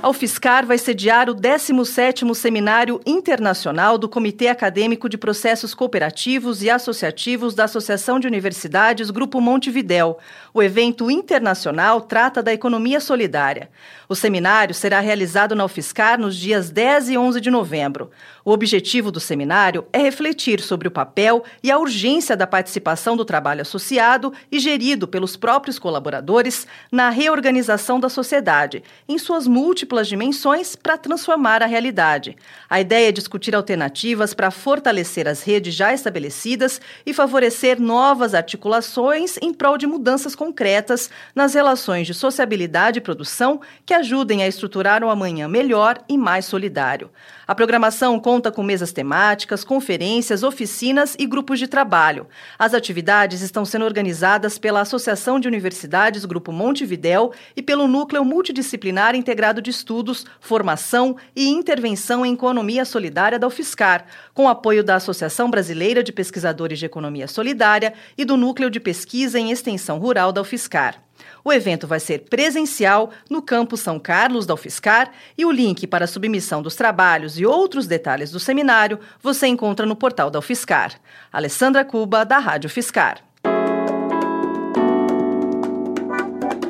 A UFSCar vai sediar o 17º Seminário Internacional do Comitê Acadêmico de Processos Cooperativos e Associativos da Associação de Universidades Grupo Montevidéu. O evento internacional trata da economia solidária. O seminário será realizado na UFSCar nos dias 10 e 11 de novembro. O objetivo do seminário é refletir sobre o papel e a urgência da participação do trabalho associado e gerido pelos próprios colaboradores na reorganização da sociedade, em suas múltiplas dimensões, para transformar a realidade. A ideia é discutir alternativas para fortalecer as redes já estabelecidas e favorecer novas articulações em prol de mudanças concretas nas relações de sociabilidade e produção que ajudem a estruturar um amanhã melhor e mais solidário. A programação conta com mesas temáticas, conferências, oficinas e grupos de trabalho. As atividades estão sendo organizadas pela Associação de Universidades Grupo Montevidéu e pelo Núcleo Multidisciplinar Integrado de Estudos, Formação e Intervenção em Economia Solidária da UFSCar, com apoio da Associação Brasileira de Pesquisadores de Economia Solidária e do Núcleo de Pesquisa em Extensão Rural da UFSCar. O evento vai ser presencial no campus São Carlos da UFSCar e o link para a submissão dos trabalhos e outros detalhes do seminário você encontra no portal da UFSCar. Alessandra Cuba, da Rádio UFSCar.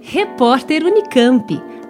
Repórter Unicamp.